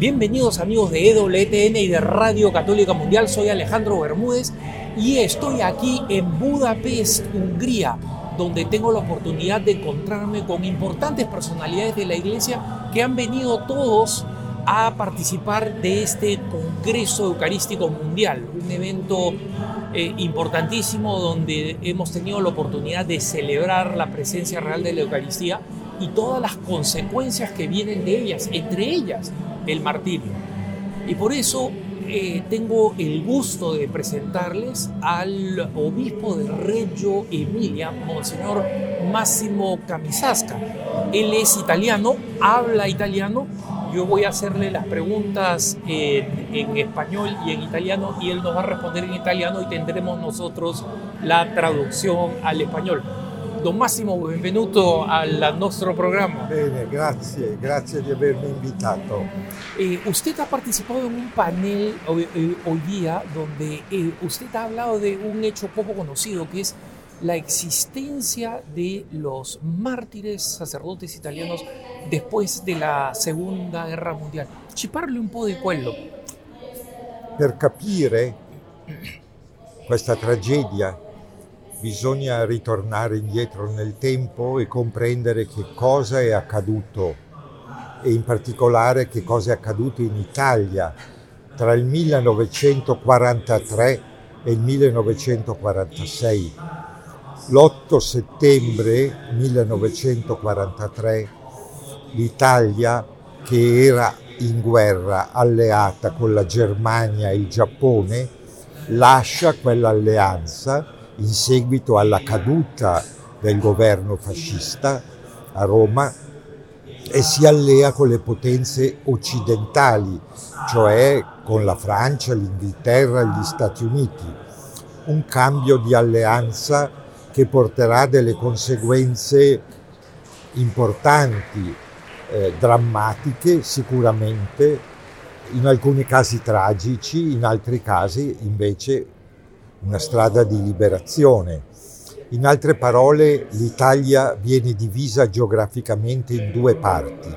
Bienvenidos amigos de EWTN y de Radio Católica Mundial, soy Alejandro Bermúdez y estoy aquí en Budapest, Hungría, donde tengo la oportunidad de encontrarme con importantes personalidades de la iglesia que han venido todos a participar de este Congreso Eucarístico Mundial, un evento eh, importantísimo donde hemos tenido la oportunidad de celebrar la presencia real de la Eucaristía y todas las consecuencias que vienen de ellas, entre ellas el martirio. Y por eso eh, tengo el gusto de presentarles al obispo de Reggio Emilia, Monseñor Máximo Camisasca. Él es italiano, habla italiano. Yo voy a hacerle las preguntas en, en español y en italiano y él nos va a responder en italiano y tendremos nosotros la traducción al español. Don Massimo, benvenuto al nuestro programa. Bene, grazie, grazie di avermi invitato. Eh, usted ha participado en un panel hoy, eh, hoy día donde eh, usted ha hablado de un hecho poco conocido que es la existencia de los mártires sacerdotes italianos después de la Segunda Guerra Mundial. Ci parli un po' di quello. Per capire questa tragedia bisogna ritornare indietro nel tempo e comprendere che cosa è accaduto e in particolare che cosa è accaduto in Italia tra il 1943 e il 1946. L'8 settembre 1943 l'Italia, che era in guerra alleata con la Germania e il Giappone, lascia quell'alleanza in seguito alla caduta del governo fascista a Roma e si allea con le potenze occidentali, cioè con la Francia, l'Inghilterra e gli Stati Uniti. Un cambio di alleanza che porterà delle conseguenze importanti, eh, drammatiche sicuramente, in alcuni casi tragici, in altri casi invece una strada di liberazione. In altre parole, l'Italia viene divisa geograficamente in due parti.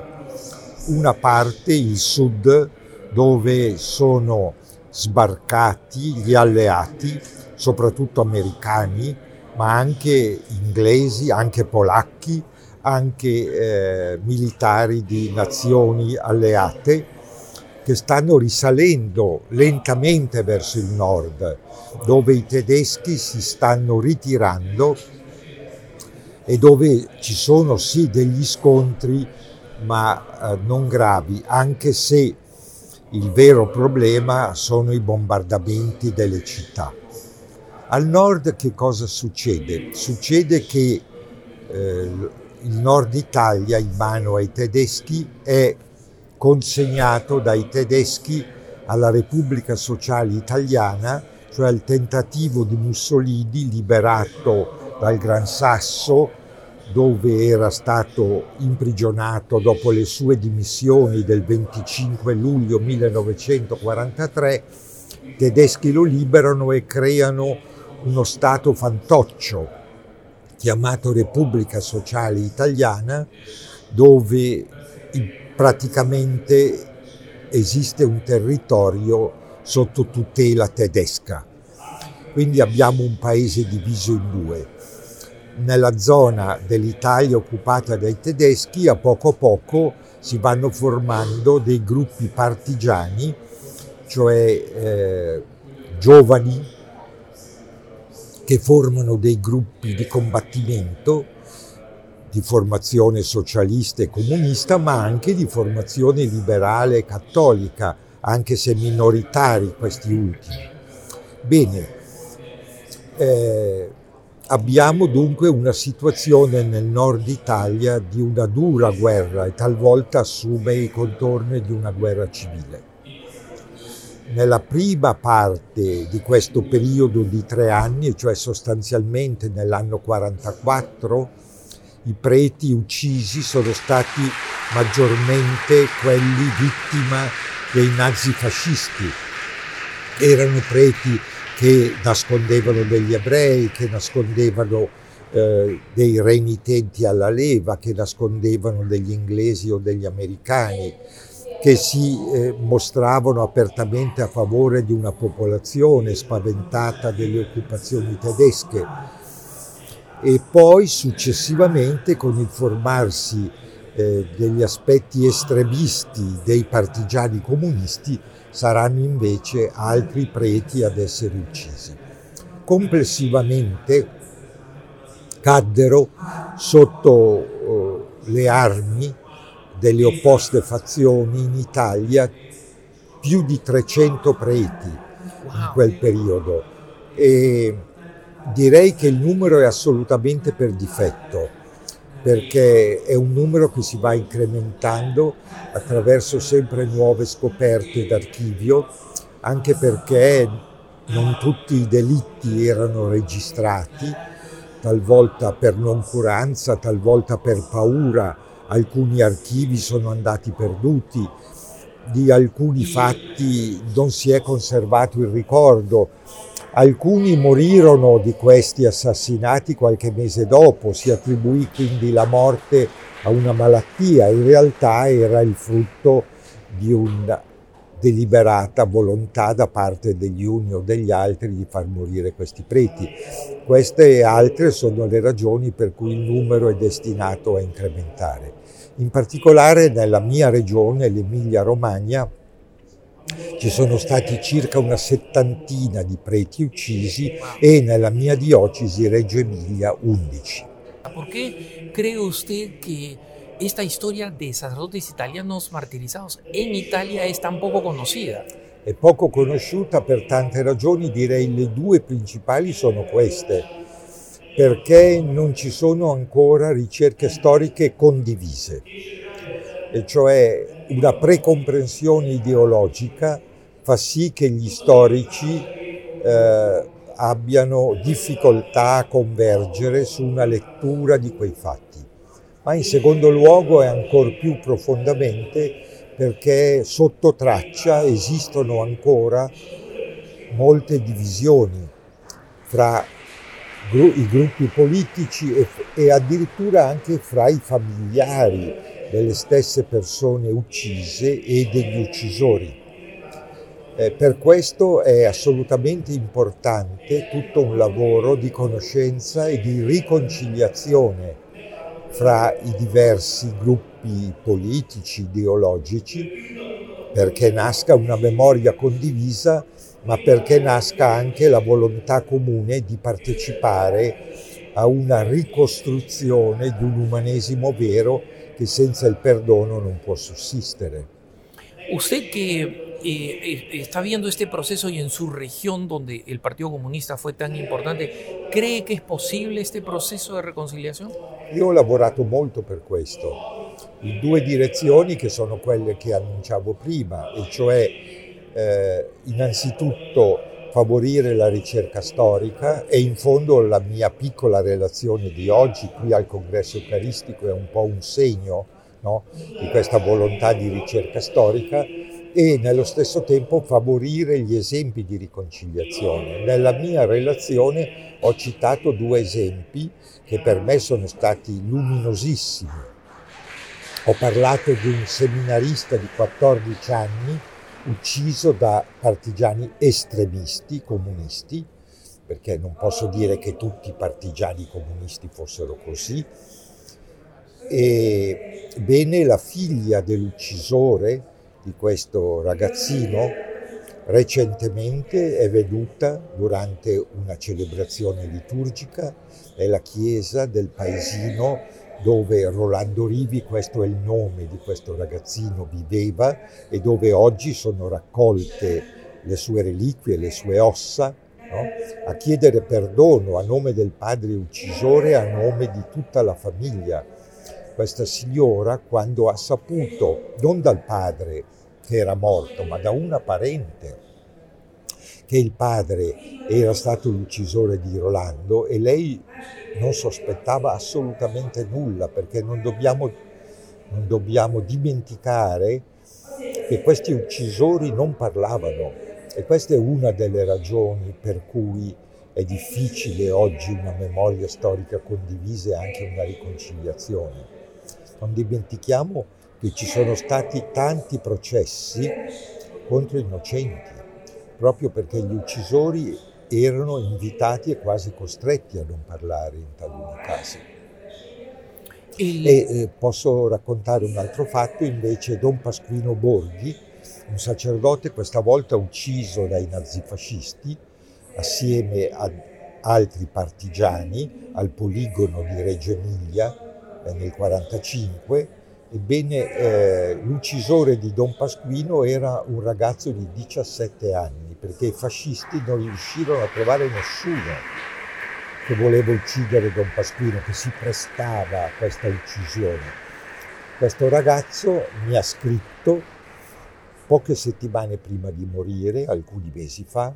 Una parte, il sud, dove sono sbarcati gli alleati, soprattutto americani, ma anche inglesi, anche polacchi, anche eh, militari di nazioni alleate che stanno risalendo lentamente verso il nord, dove i tedeschi si stanno ritirando e dove ci sono sì degli scontri, ma eh, non gravi, anche se il vero problema sono i bombardamenti delle città. Al nord che cosa succede? Succede che eh, il nord Italia in mano ai tedeschi è consegnato dai tedeschi alla Repubblica Sociale Italiana, cioè al tentativo di Mussolini liberato dal Gran Sasso, dove era stato imprigionato dopo le sue dimissioni del 25 luglio 1943, i tedeschi lo liberano e creano uno Stato fantoccio chiamato Repubblica Sociale Italiana, dove il praticamente esiste un territorio sotto tutela tedesca. Quindi abbiamo un paese diviso in due. Nella zona dell'Italia occupata dai tedeschi a poco a poco si vanno formando dei gruppi partigiani, cioè eh, giovani che formano dei gruppi di combattimento di formazione socialista e comunista, ma anche di formazione liberale e cattolica, anche se minoritari questi ultimi. Bene, eh, abbiamo dunque una situazione nel nord Italia di una dura guerra e talvolta assume i contorni di una guerra civile. Nella prima parte di questo periodo di tre anni, cioè sostanzialmente nell'anno 44, i preti uccisi sono stati maggiormente quelli vittima dei nazifascisti. Erano preti che nascondevano degli ebrei, che nascondevano eh, dei renitenti alla leva, che nascondevano degli inglesi o degli americani, che si eh, mostravano apertamente a favore di una popolazione spaventata delle occupazioni tedesche e poi successivamente con il formarsi eh, degli aspetti estremisti dei partigiani comunisti saranno invece altri preti ad essere uccisi. Complessivamente caddero sotto eh, le armi delle opposte fazioni in Italia più di 300 preti in quel periodo e direi che il numero è assolutamente per difetto perché è un numero che si va incrementando attraverso sempre nuove scoperte d'archivio anche perché non tutti i delitti erano registrati talvolta per noncuranza, talvolta per paura. Alcuni archivi sono andati perduti, di alcuni fatti non si è conservato il ricordo, alcuni morirono di questi assassinati qualche mese dopo, si attribuì quindi la morte a una malattia, in realtà era il frutto di una deliberata volontà da parte degli uni o degli altri di far morire questi preti. Queste e altre sono le ragioni per cui il numero è destinato a incrementare. In particolare nella mia regione, l'Emilia-Romagna, ci sono stati circa una settantina di preti uccisi e nella mia diocesi Reggio Emilia 11. Perché cree usted che esta historia de sacerdotes italianos martirizados en Italia es tan poco conocida? È poco conosciuta per tante ragioni, direi le due principali sono queste, perché non ci sono ancora ricerche storiche condivise, e cioè una precomprensione ideologica fa sì che gli storici eh, abbiano difficoltà a convergere su una lettura di quei fatti. Ma in secondo luogo e ancora più profondamente perché sotto traccia esistono ancora molte divisioni fra i gruppi politici e, e addirittura anche fra i familiari delle stesse persone uccise e degli uccisori. Eh, per questo è assolutamente importante tutto un lavoro di conoscenza e di riconciliazione fra i diversi gruppi politici, ideologici, perché nasca una memoria condivisa, ma perché nasca anche la volontà comune di partecipare a una ricostruzione di un umanesimo vero che senza il perdono non può sussistere. Usted que eh, está viendo este proceso y en su región donde el Partido Comunista fue tan importante, ¿cree que es posible este proceso de reconciliación? Io ho lavorato molto per questo, in due direzioni che sono quelle che annunciavo prima, e cioè eh, innanzitutto favorire la ricerca storica e in fondo la mia piccola relazione di oggi qui al congresso eucaristico è un po' un segno no? di questa volontà di ricerca storica e nello stesso tempo favorire gli esempi di riconciliazione. Nella mia relazione ho citato due esempi che per me sono stati luminosissimi. Ho parlato di un seminarista di 14 anni ucciso da partigiani estremisti comunisti, perché non posso dire che tutti i partigiani comunisti fossero così, e bene la figlia dell'uccisore di questo ragazzino recentemente è venuta durante una celebrazione liturgica nella chiesa del paesino dove Rolando Rivi, questo è il nome di questo ragazzino, viveva e dove oggi sono raccolte le sue reliquie, le sue ossa, no? a chiedere perdono a nome del padre uccisore, a nome di tutta la famiglia. Questa signora, quando ha saputo, non dal padre, che era morto, ma da una parente che il padre era stato l'uccisore di Rolando e lei non sospettava assolutamente nulla perché non dobbiamo, non dobbiamo dimenticare che questi uccisori non parlavano e questa è una delle ragioni per cui è difficile oggi una memoria storica condivisa e anche una riconciliazione. Non dimentichiamo che ci sono stati tanti processi contro innocenti, proprio perché gli uccisori erano invitati e quasi costretti a non parlare in taluni casi. Il... E eh, posso raccontare un altro fatto, invece Don Pasquino Borghi, un sacerdote questa volta ucciso dai nazifascisti, assieme a altri partigiani al poligono di Reggio Emilia eh, nel 1945. Ebbene, eh, l'uccisore di Don Pasquino era un ragazzo di 17 anni, perché i fascisti non riuscirono a trovare nessuno che voleva uccidere Don Pasquino, che si prestava a questa uccisione. Questo ragazzo mi ha scritto poche settimane prima di morire, alcuni mesi fa,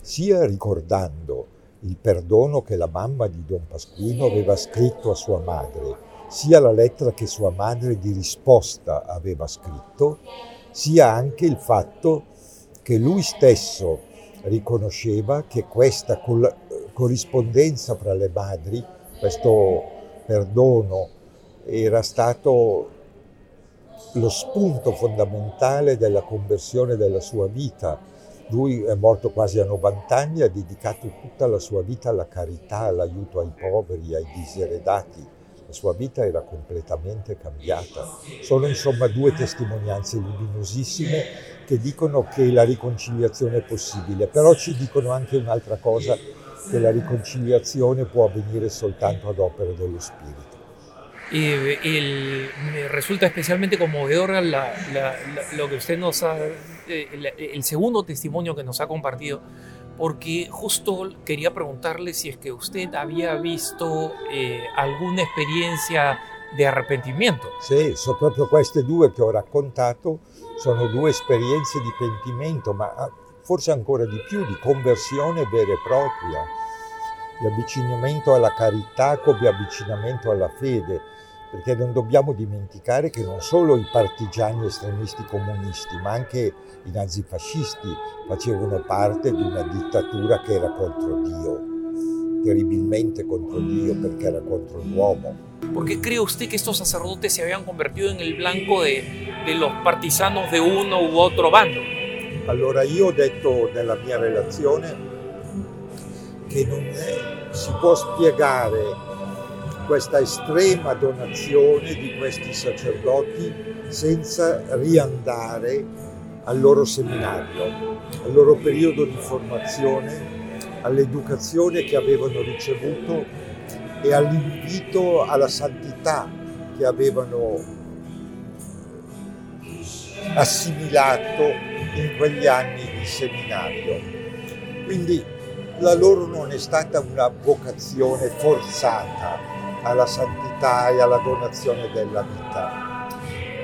sia ricordando il perdono che la mamma di Don Pasquino aveva scritto a sua madre, sia la lettera che sua madre di risposta aveva scritto, sia anche il fatto che lui stesso riconosceva che questa col- corrispondenza fra le madri, questo perdono, era stato lo spunto fondamentale della conversione della sua vita lui è morto quasi a 90 anni, ha dedicato tutta la sua vita alla carità, all'aiuto ai poveri, ai diseredati. La sua vita era completamente cambiata. Sono insomma due testimonianze luminosissime che dicono che la riconciliazione è possibile, però ci dicono anche un'altra cosa, che la riconciliazione può avvenire soltanto ad opera dello Spirito. Y el, me resulta especialmente conmovedor la, la, lo que usted nos ha, eh, el, segundo testimonio que nos ha compartido, porque justo quería preguntarle si es que usted había visto eh, alguna experiencia di arrepentimento. Sì, sono proprio queste due che ho raccontato, sono due esperienze di pentimento, ma ah, forse ancora di più, di conversione vera e propria, di avvicinamento alla carità come avvicinamento alla fede perché non dobbiamo dimenticare che non solo i partigiani estremisti comunisti, ma anche i nazifascisti facevano parte di una dittatura che era contro Dio, terribilmente contro Dio perché era contro l'uomo. ¿Por qué cree usted que estos sacerdotes se habían convertido en el blanco de, de los partisanos de uno u otro bando? Allora io ho detto nella mia relazione che non è, si può spiegare questa estrema donazione di questi sacerdoti senza riandare al loro seminario, al loro periodo di formazione, all'educazione che avevano ricevuto e all'invito alla santità che avevano assimilato in quegli anni di seminario. Quindi la loro non è stata una vocazione forzata, alla santità e alla donazione della vita,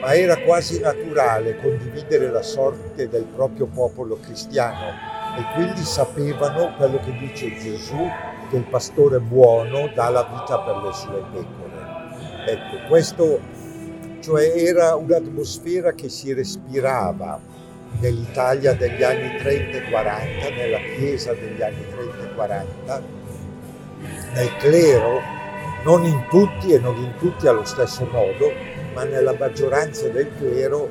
ma era quasi naturale condividere la sorte del proprio popolo cristiano e quindi sapevano quello che dice Gesù, che il pastore buono dà la vita per le sue pecore. Ecco, questo cioè era un'atmosfera che si respirava nell'Italia degli anni 30 e 40, nella Chiesa degli anni 30 e 40, nel clero non in tutti e non in tutti allo stesso modo, ma nella maggioranza del clero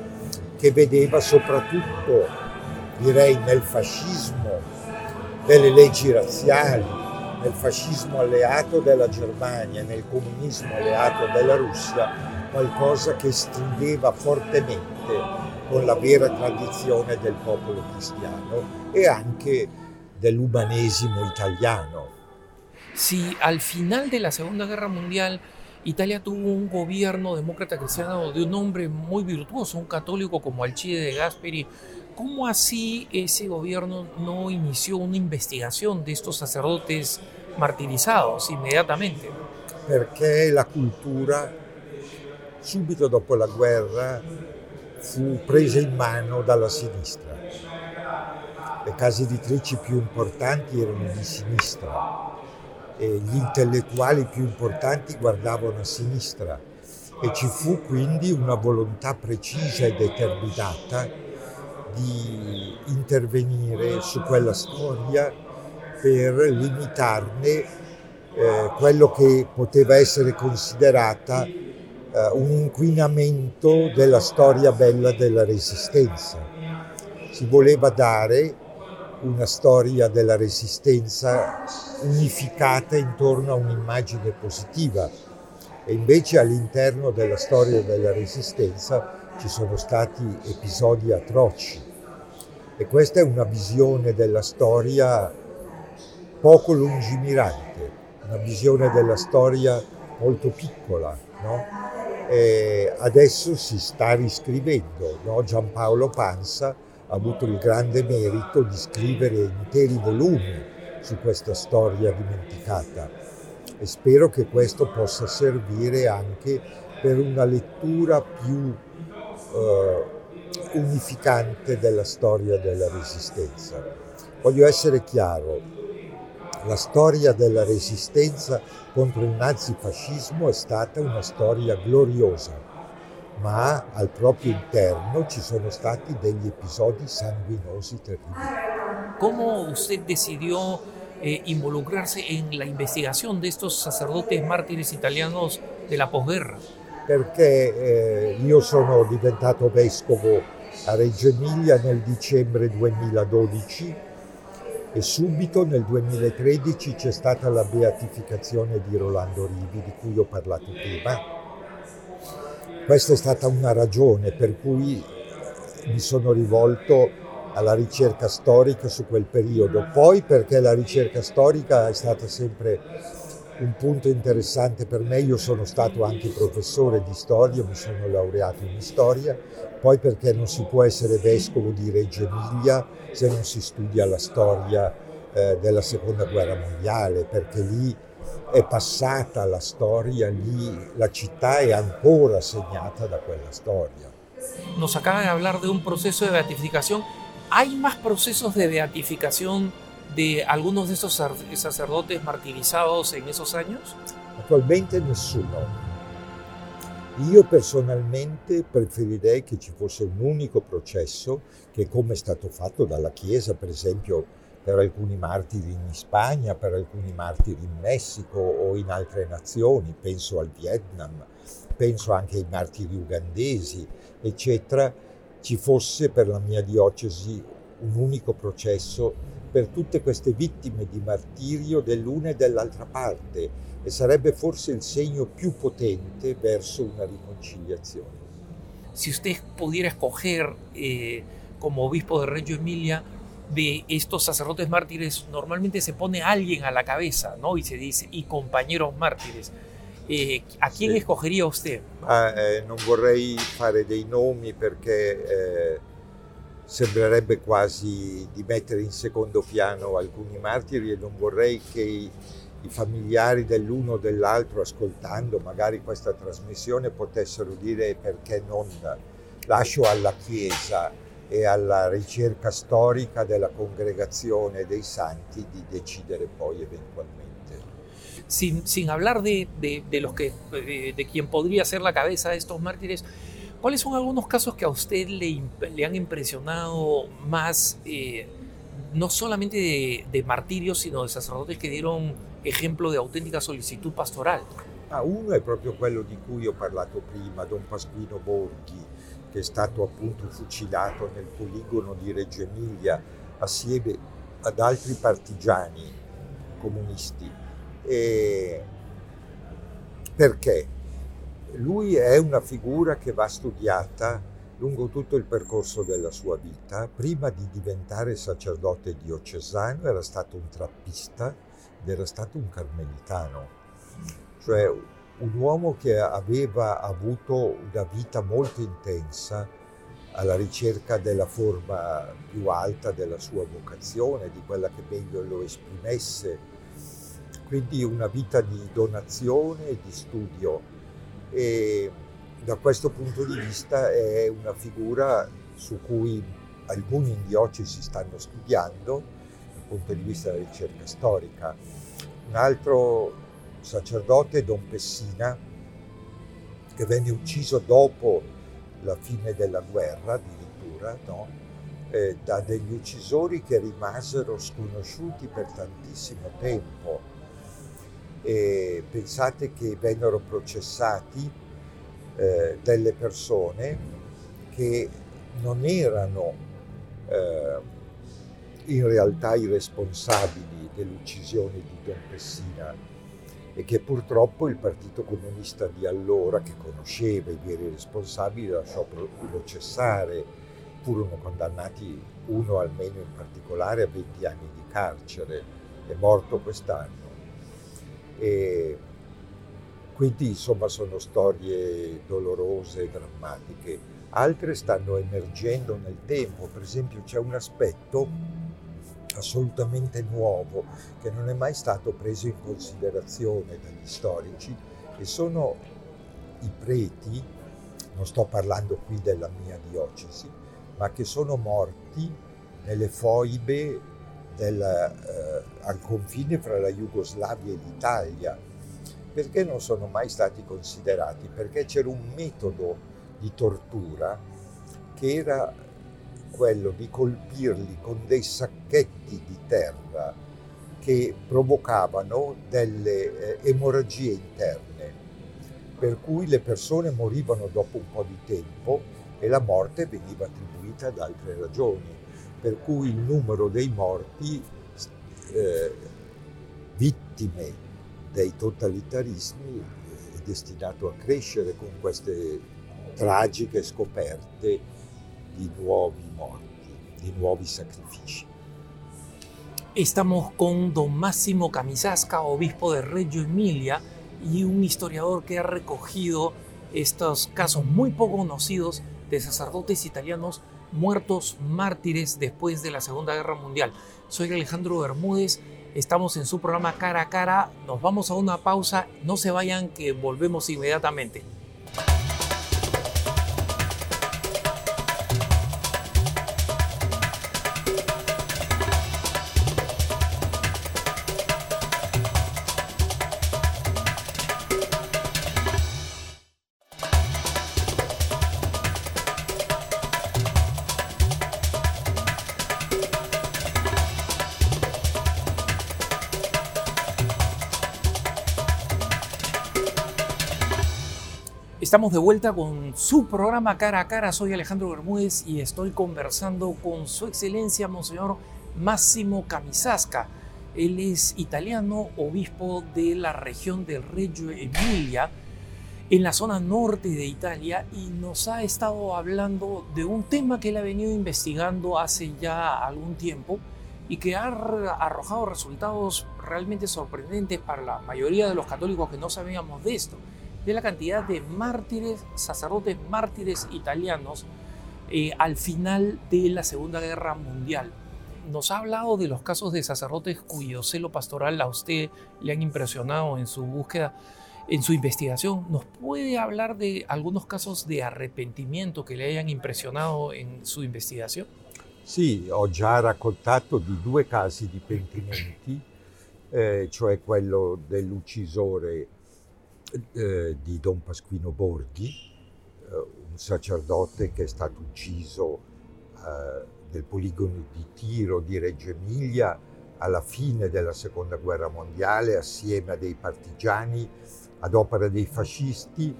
che vedeva soprattutto, direi, nel fascismo delle leggi razziali, nel fascismo alleato della Germania, nel comunismo alleato della Russia, qualcosa che stringeva fortemente con la vera tradizione del popolo cristiano e anche dell'umanesimo italiano si al final de la Segunda Guerra Mundial Italia tuvo un gobierno demócrata cristiano de un hombre muy virtuoso, un católico como Alcide de Gasperi, ¿cómo así ese gobierno no inició una investigación de estos sacerdotes martirizados inmediatamente? Perché la cultura, subito dopo la guerra, fu presa in mano dalla sinistra. Le case editrici più importanti erano di sinistra eh, gli intellettuali più importanti guardavano a sinistra e ci fu quindi una volontà precisa e determinata di intervenire su quella storia per limitarne eh, quello che poteva essere considerata eh, un inquinamento della storia bella della resistenza. Si voleva dare una storia della resistenza unificata intorno a un'immagine positiva e invece all'interno della storia della resistenza ci sono stati episodi atroci e questa è una visione della storia poco lungimirante, una visione della storia molto piccola. No? adesso si sta riscrivendo, no? Giampaolo Pansa ha avuto il grande merito di scrivere interi volumi su questa storia dimenticata e spero che questo possa servire anche per una lettura più eh, unificante della storia della resistenza. Voglio essere chiaro, la storia della resistenza contro il nazifascismo è stata una storia gloriosa, ma al proprio interno ci sono stati degli episodi sanguinosi terribili. ¿Cómo usted decidió eh, involucrarse en la investigación de estos sacerdotes mártires italianos de la posguerra? Perché eh, io sono diventato vescovo a Reggio Emilia nel dicembre 2012 e subito nel 2013 c'è stata la beatificazione di Rolando Rivi di cui ho parlato prima questa è stata una ragione per cui mi sono rivolto alla ricerca storica su quel periodo, poi perché la ricerca storica è stata sempre un punto interessante per me, io sono stato anche professore di storia, mi sono laureato in storia, poi perché non si può essere vescovo di Reggio Emilia se non si studia la storia eh, della seconda guerra mondiale, perché lì è passata la storia lì, la città è ancora segnata da quella storia. Nos acaba de hablar de un proceso de beatificación. ¿Hay más procesos de beatificación de algunos de esos sacerdotes martirizados en esos años? Attualmente nessuno. Io personalmente preferirei che ci fosse un unico processo che come è stato fatto dalla Chiesa, per esempio per alcuni martiri in Spagna, per alcuni martiri in Messico o in altre nazioni, penso al Vietnam, penso anche ai martiri ugandesi, eccetera, ci fosse per la mia diocesi un unico processo per tutte queste vittime di martirio dell'una e dell'altra parte e sarebbe forse il segno più potente verso una riconciliazione. Si usted pudiera escoger eh, como obispo de Reggio Emilia de estos sacerdotes mártires normalmente se pone alguien a la cabeza, ¿no? Y se dice, y compañeros mártires. Eh, ¿A quién sì. escogería usted? Ah, eh, non vorrei fare dei nomi perché eh, sembrerebbe quasi di mettere in secondo piano alcuni martiri e non vorrei che i, i familiari dell'uno o dell'altro ascoltando magari questa trasmissione potessero dire perché non lascio alla Chiesa e alla ricerca storica della congregazione dei santi di decidere poi eventualmente. Sin, sin hablar de, de, de los que, de, de, quien podría ser la cabeza de estos mártires, ¿cuáles son algunos casos que a usted le, le han impresionado más, eh, no solamente de, de martirios, sino de sacerdotes che dieron ejemplo di autentica solicitud pastoral? Ah, uno è proprio quello di cui ho parlato prima, Don Pasquino Borghi, che è stato appunto fucilato nel poligono di Reggio Emilia assieme ad altri partigiani comunisti. E perché? Lui è una figura che va studiata lungo tutto il percorso della sua vita. Prima di diventare sacerdote diocesano era stato un trappista ed era stato un carmelitano, cioè un uomo che aveva avuto una vita molto intensa alla ricerca della forma più alta della sua vocazione, di quella che meglio lo esprimesse, quindi una vita di donazione e di studio e da questo punto di vista è una figura su cui alcuni in diocesi stanno studiando dal punto di vista della ricerca storica. Un altro sacerdote Don Pessina, che venne ucciso dopo la fine della guerra addirittura, no? eh, da degli uccisori che rimasero sconosciuti per tantissimo tempo. E pensate che vennero processati eh, delle persone che non erano eh, in realtà i responsabili dell'uccisione di Don Pessina e che purtroppo il Partito Comunista di allora, che conosceva i veri responsabili, lasciò processare. Furono condannati uno almeno in particolare a 20 anni di carcere, è morto quest'anno. E quindi insomma sono storie dolorose drammatiche. Altre stanno emergendo nel tempo, per esempio c'è un aspetto assolutamente nuovo che non è mai stato preso in considerazione dagli storici e sono i preti, non sto parlando qui della mia diocesi, ma che sono morti nelle foibe del, eh, al confine fra la Jugoslavia e l'Italia perché non sono mai stati considerati? Perché c'era un metodo di tortura che era quello di colpirli con dei sacchetti di terra che provocavano delle eh, emorragie interne, per cui le persone morivano dopo un po' di tempo e la morte veniva attribuita ad altre ragioni, per cui il numero dei morti eh, vittime dei totalitarismi è destinato a crescere con queste tragiche scoperte di nuovi morti, di nuovi sacrifici. Estamos con don Máximo Camisasca, obispo de Reggio Emilia, y un historiador que ha recogido estos casos muy poco conocidos de sacerdotes italianos muertos mártires después de la Segunda Guerra Mundial. Soy Alejandro Bermúdez Estamos en su programa Cara a Cara. Nos vamos a una pausa. No se vayan que volvemos inmediatamente. Estamos de vuelta con su programa Cara a Cara. Soy Alejandro Bermúdez y estoy conversando con su excelencia, Monseñor Máximo Camisasca. Él es italiano, obispo de la región del Reggio Emilia, en la zona norte de Italia, y nos ha estado hablando de un tema que él ha venido investigando hace ya algún tiempo y que ha arrojado resultados realmente sorprendentes para la mayoría de los católicos que no sabíamos de esto de la cantidad de mártires, sacerdotes mártires italianos eh, al final de la Segunda Guerra Mundial. Nos ha hablado de los casos de sacerdotes cuyo celo pastoral a usted le han impresionado en su búsqueda, en su investigación. ¿Nos puede hablar de algunos casos de arrepentimiento que le hayan impressionado in sua investigazione? Sì, ho già raccontato di due casi di pentimenti, eh, cioè quello dell'uccisore eh, di Don Pasquino Borghi, eh, un sacerdote che è stato ucciso eh, nel poligono di tiro di Reggio Emilia alla fine della seconda guerra mondiale assieme a dei partigiani ad opera dei fascisti.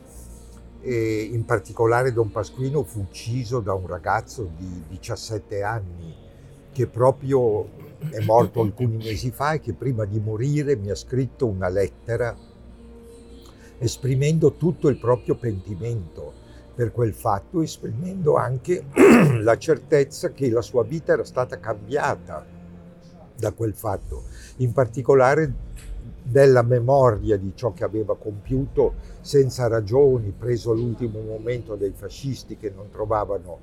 E in particolare Don Pasquino fu ucciso da un ragazzo di 17 anni che proprio è morto alcuni mesi fa e che prima di morire mi ha scritto una lettera esprimendo tutto il proprio pentimento per quel fatto, esprimendo anche la certezza che la sua vita era stata cambiata da quel fatto, in particolare della memoria di ciò che aveva compiuto senza ragioni, preso all'ultimo momento dai fascisti che non trovavano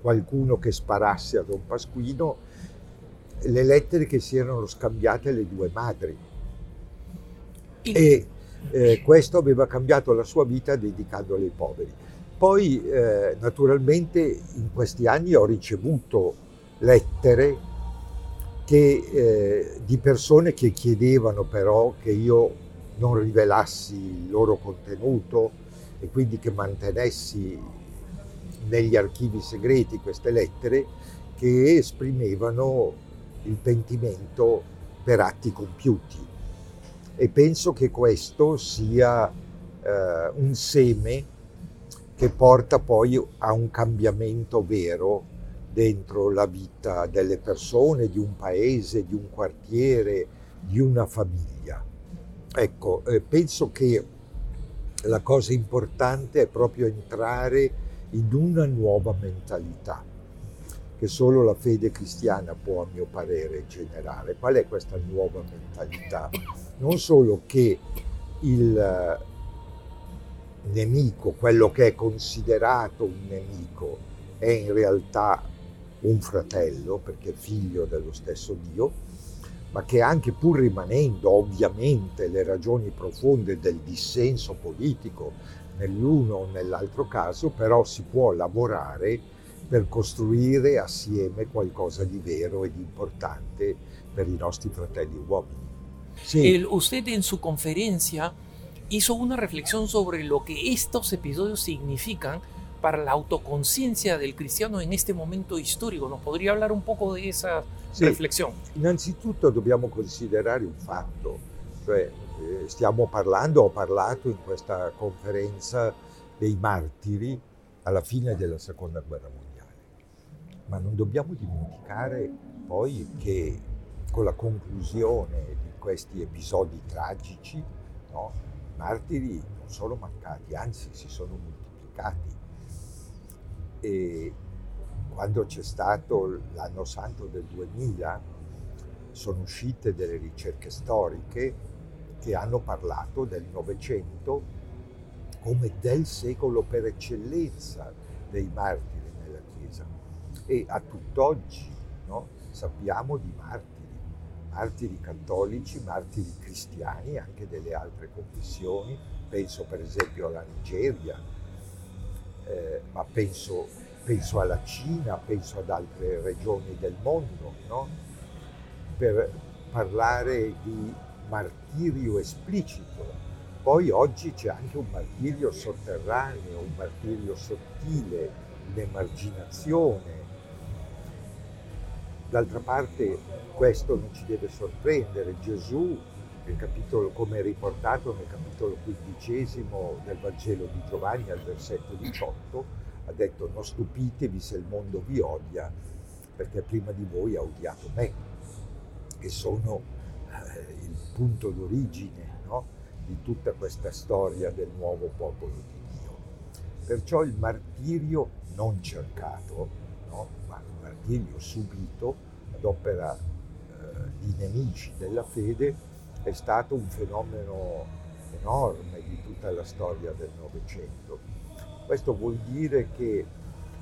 qualcuno che sparasse a Don Pasquino, le lettere che si erano scambiate le due madri. E eh, questo aveva cambiato la sua vita dedicandola ai poveri. Poi eh, naturalmente in questi anni ho ricevuto lettere che, eh, di persone che chiedevano però che io non rivelassi il loro contenuto e quindi che mantenessi negli archivi segreti queste lettere che esprimevano il pentimento per atti compiuti e penso che questo sia eh, un seme che porta poi a un cambiamento vero dentro la vita delle persone, di un paese, di un quartiere, di una famiglia. Ecco, eh, penso che la cosa importante è proprio entrare in una nuova mentalità che solo la fede cristiana può, a mio parere, generare. Qual è questa nuova mentalità? Non solo che il eh, nemico, quello che è considerato un nemico, è in realtà un fratello, perché è figlio dello stesso Dio, ma che anche pur rimanendo ovviamente le ragioni profonde del dissenso politico nell'uno o nell'altro caso, però si può lavorare per costruire assieme qualcosa di vero e di importante per i nostri fratelli uomini. Sí. El, usted en su conferencia hizo una reflexión sobre lo que estos episodios significan para la autoconciencia del cristiano en este momento histórico. ¿Nos podría hablar un poco de esa sì. riflessione? Innanzitutto dobbiamo considerare un fatto, cioè eh, stiamo parlando, ho parlato in questa conferenza dei martiri alla fine della seconda guerra ma non dobbiamo dimenticare poi che con la conclusione di questi episodi tragici, no, i martiri non sono mancati, anzi si sono moltiplicati e quando c'è stato l'anno santo del 2000 sono uscite delle ricerche storiche che hanno parlato del Novecento come del secolo per eccellenza dei martiri. E a tutt'oggi no, sappiamo di martiri, martiri cattolici, martiri cristiani, anche delle altre confessioni, penso per esempio alla Nigeria, eh, ma penso, penso, alla Cina, penso ad altre regioni del mondo, no? per parlare di martirio esplicito. Poi oggi c'è anche un martirio sotterraneo, un martirio sottile, un'emarginazione. D'altra parte questo non ci deve sorprendere. Gesù capitolo, come riportato nel capitolo quindicesimo del Vangelo di Giovanni al versetto 18, ha detto non stupitevi se il mondo vi odia, perché prima di voi ha odiato me, che sono eh, il punto d'origine no? di tutta questa storia del nuovo popolo di Dio. Perciò il martirio non cercato, martirio subito ad opera eh, di nemici della fede, è stato un fenomeno enorme di tutta la storia del Novecento. Questo vuol dire che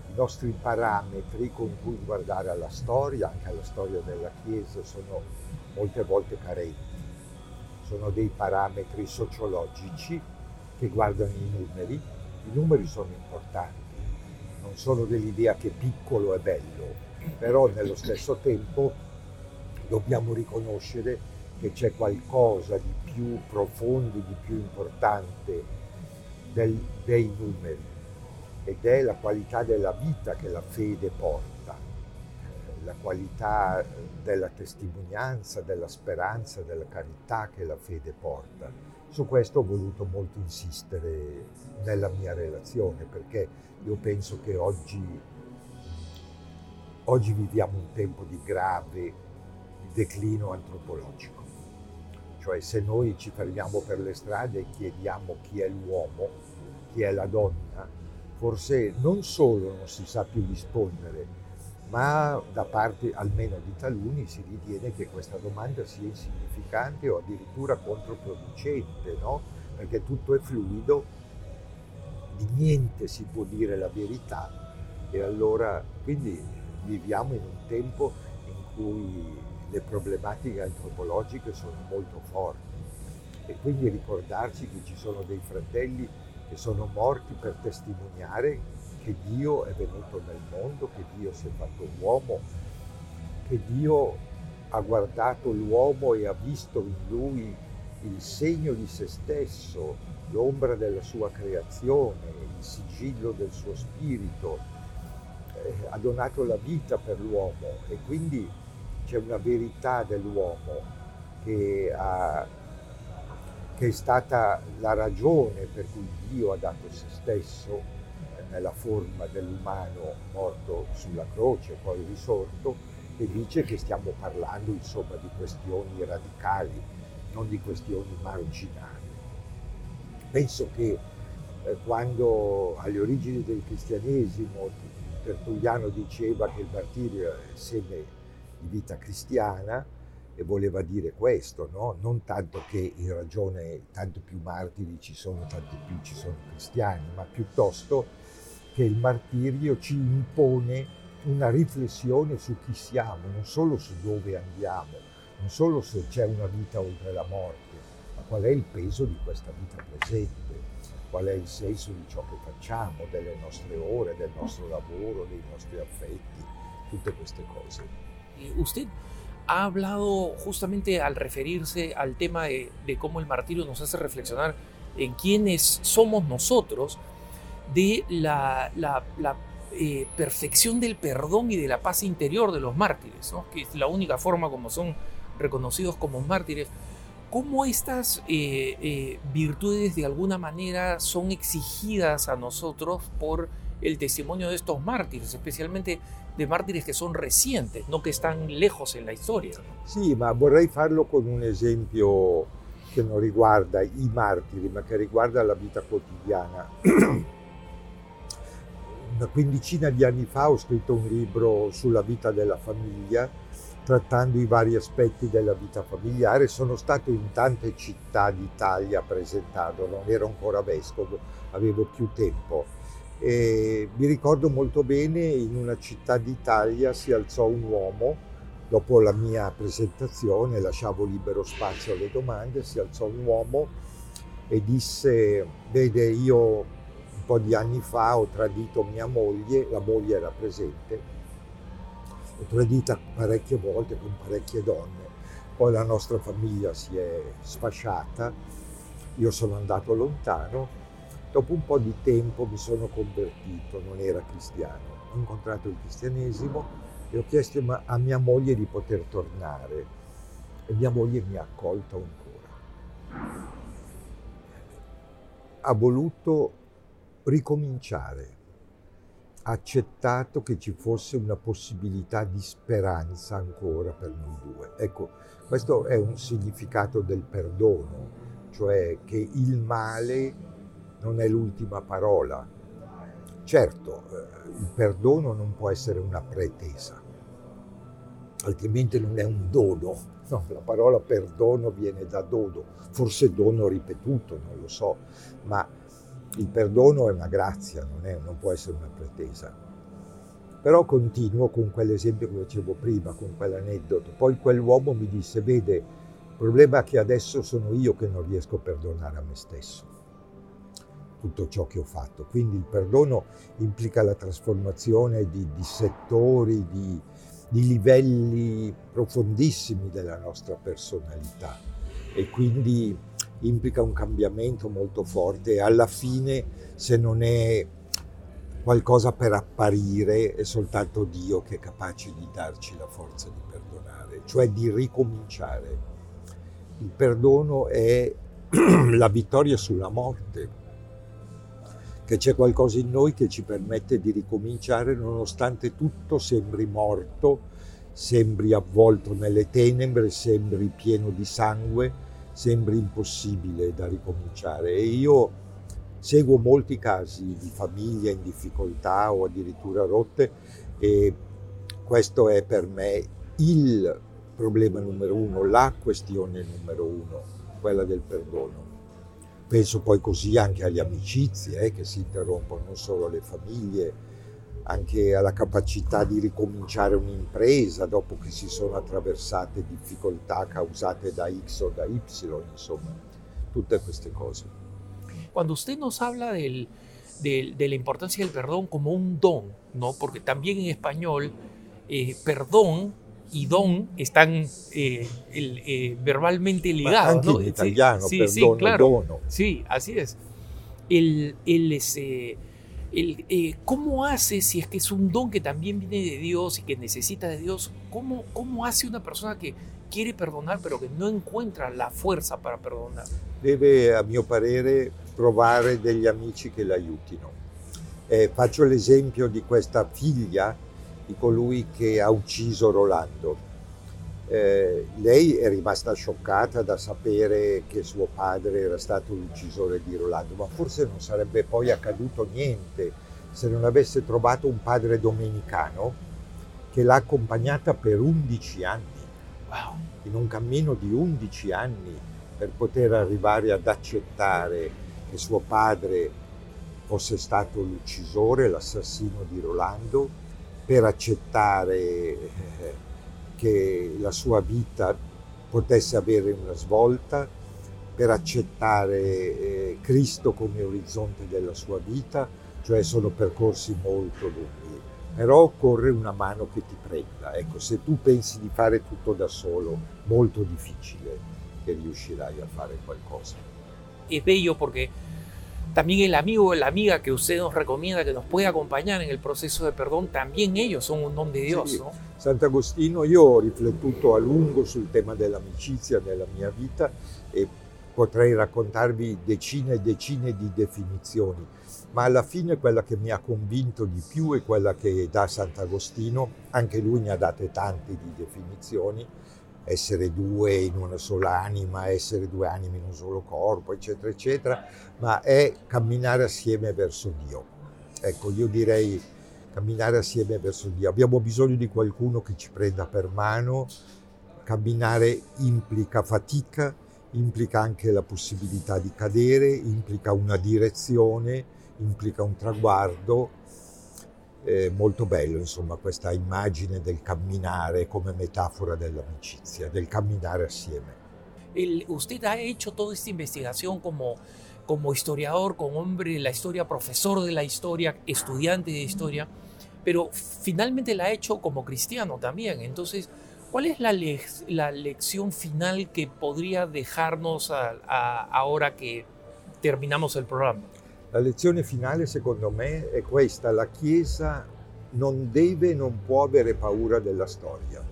i nostri parametri con cui guardare alla storia, anche alla storia della Chiesa, sono molte volte carenti. Sono dei parametri sociologici che guardano i numeri. I numeri sono importanti, non sono dell'idea che piccolo è bello, però nello stesso tempo dobbiamo riconoscere che c'è qualcosa di più profondo, di più importante del, dei numeri ed è la qualità della vita che la fede porta, la qualità della testimonianza, della speranza, della carità che la fede porta. Su questo ho voluto molto insistere nella mia relazione perché io penso che oggi, oggi viviamo un tempo di grave declino antropologico cioè se noi ci fermiamo per le strade e chiediamo chi è l'uomo, chi è la donna, forse non solo non si sa più rispondere, ma da parte almeno di taluni si ritiene che questa domanda sia insignificante o addirittura controproducente, no? perché tutto è fluido, di niente si può dire la verità e allora quindi viviamo in un tempo in cui le problematiche antropologiche sono molto forti. E quindi ricordarci che ci sono dei fratelli che sono morti per testimoniare che Dio è venuto nel mondo, che Dio si è fatto uomo, che Dio ha guardato l'uomo e ha visto in lui il segno di se stesso, l'ombra della sua creazione, il sigillo del suo spirito, ha donato la vita per l'uomo e quindi c'è una verità dell'uomo che, ha, che, è stata la ragione per cui Dio ha dato se stesso nella forma dell'umano morto sulla croce, poi risorto, e dice che stiamo parlando insomma di questioni radicali, non di questioni marginali. Penso che eh, quando alle origini del cristianesimo Tertulliano diceva che il martirio è seme di vita cristiana, e voleva dire questo, no? non tanto che in ragione tanto più martiri ci sono, tanto più ci sono cristiani, ma piuttosto che il martirio ci impone una riflessione su chi siamo, non solo su dove andiamo, non solo se c'è una vita oltre la morte, ma qual è il peso di questa vita presente, qual è il senso di ciò che facciamo, delle nostre ore, del nostro lavoro, dei nostri affetti, tutte queste cose. Usted ha hablado justamente al referirse al tema de, cómo el martirio nos hace reflexionar en quiénes somos nosotros, de la, eh, perfección del perdón y de la paz interior de los mártires, que es la única forma como son reconocidos como mártires. ¿Cómo estas eh, eh, virtudes de alguna manera son exigidas a nosotros por el testimonio de estos mártires, especialmente de mártires che sono recenti, non che stanno lejos nella storia. Sì, ma vorrei farlo con un esempio che non riguarda i martiri, ma che riguarda la vita quotidiana. Una quindicina di anni fa ho scritto un libro sulla vita della famiglia, trattando i vari aspetti della vita familiare. Sono stato in tante città d'Italia a presentarlo, ero ancora vescovo, avevo più tempo e mi ricordo molto bene in una città d'Italia si alzò un uomo, dopo la mia presentazione lasciavo libero spazio alle domande, si alzò un uomo e disse, vede io un po' di anni fa ho tradito mia moglie, la moglie era presente, tradita parecchie volte con parecchie donne, poi la nostra famiglia si è sfasciata, io sono andato lontano Dopo un po' di tempo mi sono convertito, non era cristiano. Ho incontrato il cristianesimo e ho chiesto a mia moglie di poter tornare e mia moglie mi ha accolto ancora. Ha voluto ricominciare, accettato che ci fosse una possibilità di speranza ancora per noi due. Ecco, questo è un significato del perdono, cioè che il male non è l'ultima parola. Certo, eh, il perdono non può essere una pretesa, altrimenti non è un dono. No, la parola perdono viene da dono, forse dono ripetuto, non lo so, ma il perdono è una grazia, non, è, non può essere una pretesa. Però continuo con quell'esempio che facevo prima, con quell'aneddoto. Poi quell'uomo mi disse, vede, il problema è che adesso sono io che non riesco a perdonare a me stesso tutto ciò che ho fatto. Quindi il perdono implica la trasformazione di, di settori, di, di livelli profondissimi della nostra personalità e quindi implica un cambiamento molto forte e alla fine se non è qualcosa per apparire è soltanto Dio che è capace di darci la forza di perdonare, cioè di ricominciare. Il perdono è la vittoria sulla morte, che c'è qualcosa in noi che ci permette di ricominciare nonostante tutto sembri morto, sembri avvolto nelle tenebre, sembri pieno di sangue, sembri impossibile da ricominciare. E io seguo molti casi di famiglie in difficoltà o addirittura rotte e questo è per me il problema numero uno, la questione numero uno, quella del perdono. Penso poi così anche agli amicizie eh, che si interrompono, non solo alle famiglie, anche alla capacità di ricominciare un'impresa dopo che si sono attraversate difficoltà causate da X o da Y, insomma, tutte queste cose. Quando usted nos habla del, del, de la importancia del perdón como un don, ¿no? porque también en español eh, perdón y don están eh, el, eh, verbalmente ligados. ¿no? en italiano, sí, perdono, sí, claro. Dono. Sí, así es. El, el, ese, el, eh, ¿Cómo hace, si es que es un don que también viene de Dios y que necesita de Dios, cómo, cómo hace una persona que quiere perdonar pero che non encuentra la forza per perdonare? Deve, a mio parere, trovare degli amici che l'aiutino Eh, faccio l'esempio di questa figlia di colui che ha ucciso Rolando. Eh, lei è rimasta scioccata da sapere che suo padre era stato l'uccisore di Rolando, ma forse non sarebbe poi accaduto niente se non avesse trovato un padre domenicano che l'ha accompagnata per 11 anni, wow. in un cammino di 11 anni per poter arrivare ad accettare che suo padre fosse stato l'uccisore, l'assassino di Rolando, per accettare eh, che la sua vita potesse avere una svolta, per accettare eh, Cristo come orizzonte della sua vita, cioè sono percorsi molto lunghi. Però occorre una mano che ti prenda. Ecco, se tu pensi di fare tutto da solo, molto difficile che riuscirai a fare qualcosa. Es bello porque también el amigo o la amiga que usted nos recomienda que nos puede acompañar en el proceso de perdón, también ellos son un don de Dios. Sì. ¿no? Sant'Agostino, io ho riflettuto a lungo sul tema dell'amicizia nella mia vita e potrei raccontarvi decine e decine di definizioni, ma alla fine quella che mi ha convinto di più è quella che dà Sant'Agostino, anche lui ne ha date tante di definizioni, essere due in una sola anima, essere due anime in un solo corpo, eccetera, eccetera, ma è camminare assieme verso Dio. Ecco, io direi camminare assieme verso Dio. Abbiamo bisogno di qualcuno che ci prenda per mano, camminare implica fatica, implica anche la possibilità di cadere, implica una direzione, implica un traguardo. È molto bello, insomma, questa immagine del camminare come metafora dell'amicizia, del camminare assieme. El, usted ha hecho toda esta investigación como, como historiador, como hombre de la historia, profesor de la historia, estudiante de historia, pero finalmente la ha hecho como cristiano también. Entonces, ¿Cuál es la, le la lección final que podría dejarnos a, a, ahora che terminamos il programma? La lezione finale secondo me è questa, la Chiesa non deve, non può avere paura della storia.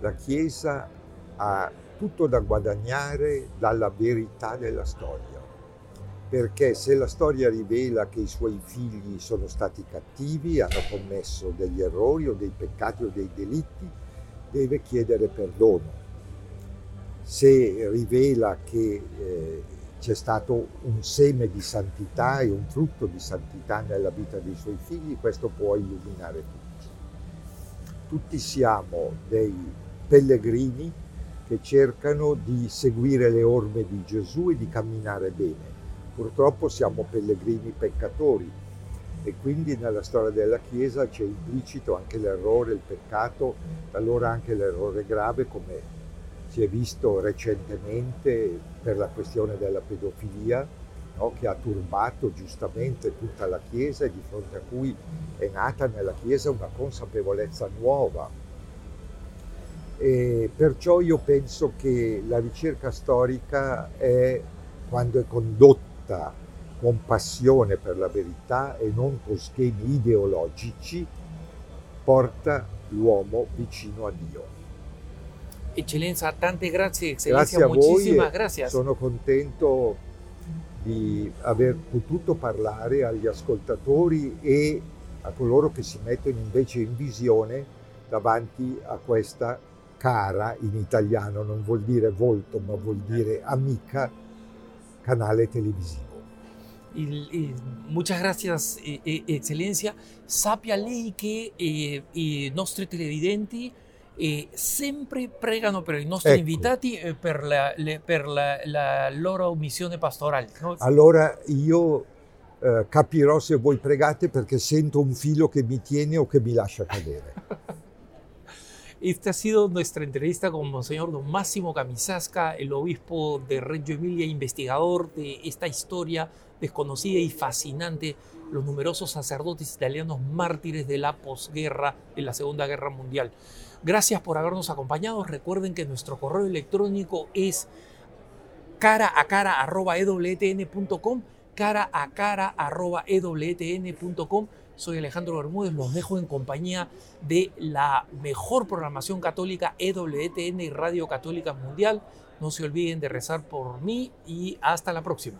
La Chiesa ha tutto da guadagnare dalla verità della storia, perché se la storia rivela che i suoi figli sono stati cattivi, hanno commesso degli errori o dei peccati o dei delitti, deve chiedere perdono. Se rivela che eh, c'è stato un seme di santità e un frutto di santità nella vita dei suoi figli, questo può illuminare tutti. Tutti siamo dei pellegrini che cercano di seguire le orme di Gesù e di camminare bene. Purtroppo siamo pellegrini peccatori, e quindi nella storia della Chiesa c'è implicito anche l'errore, il peccato, talora anche l'errore grave come si è visto recentemente per la questione della pedofilia no? che ha turbato giustamente tutta la Chiesa e di fronte a cui è nata nella Chiesa una consapevolezza nuova. E perciò io penso che la ricerca storica è, quando è condotta con passione per la verità e non con schemi ideologici, porta l'uomo vicino a Dio. Eccellenza, tante grazie, Eccellenza, grazie muchísimas gracias. Sono contento di aver potuto parlare agli ascoltatori e a coloro che si mettono invece in visione davanti a questa cara, in italiano non vuol dire volto, ma vuol dire amica, canale televisivo. Y, y muchas gracias, eh, eh, Excelencia. Sapia lei che eh, i nostri televidenti eh, sempre pregano per i nostri ecco. invitati e per, la, le, per la, la, loro missione pastorale. No? Allora io eh, capirò se voi pregate perché sento un filo che mi tiene o che mi lascia cadere. Esta ha sido nuestra entrevista con Monseñor Don Máximo Camisasca, el obispo de Reggio Emilia, investigador de esta historia desconocida y fascinante, los numerosos sacerdotes italianos mártires de la posguerra, de la Segunda Guerra Mundial. Gracias por habernos acompañado. Recuerden que nuestro correo electrónico es cara a cara ewtn.com, cara a cara ewtn.com soy Alejandro Bermúdez, los dejo en compañía de la mejor programación católica EWTN y Radio Católica Mundial. No se olviden de rezar por mí y hasta la próxima.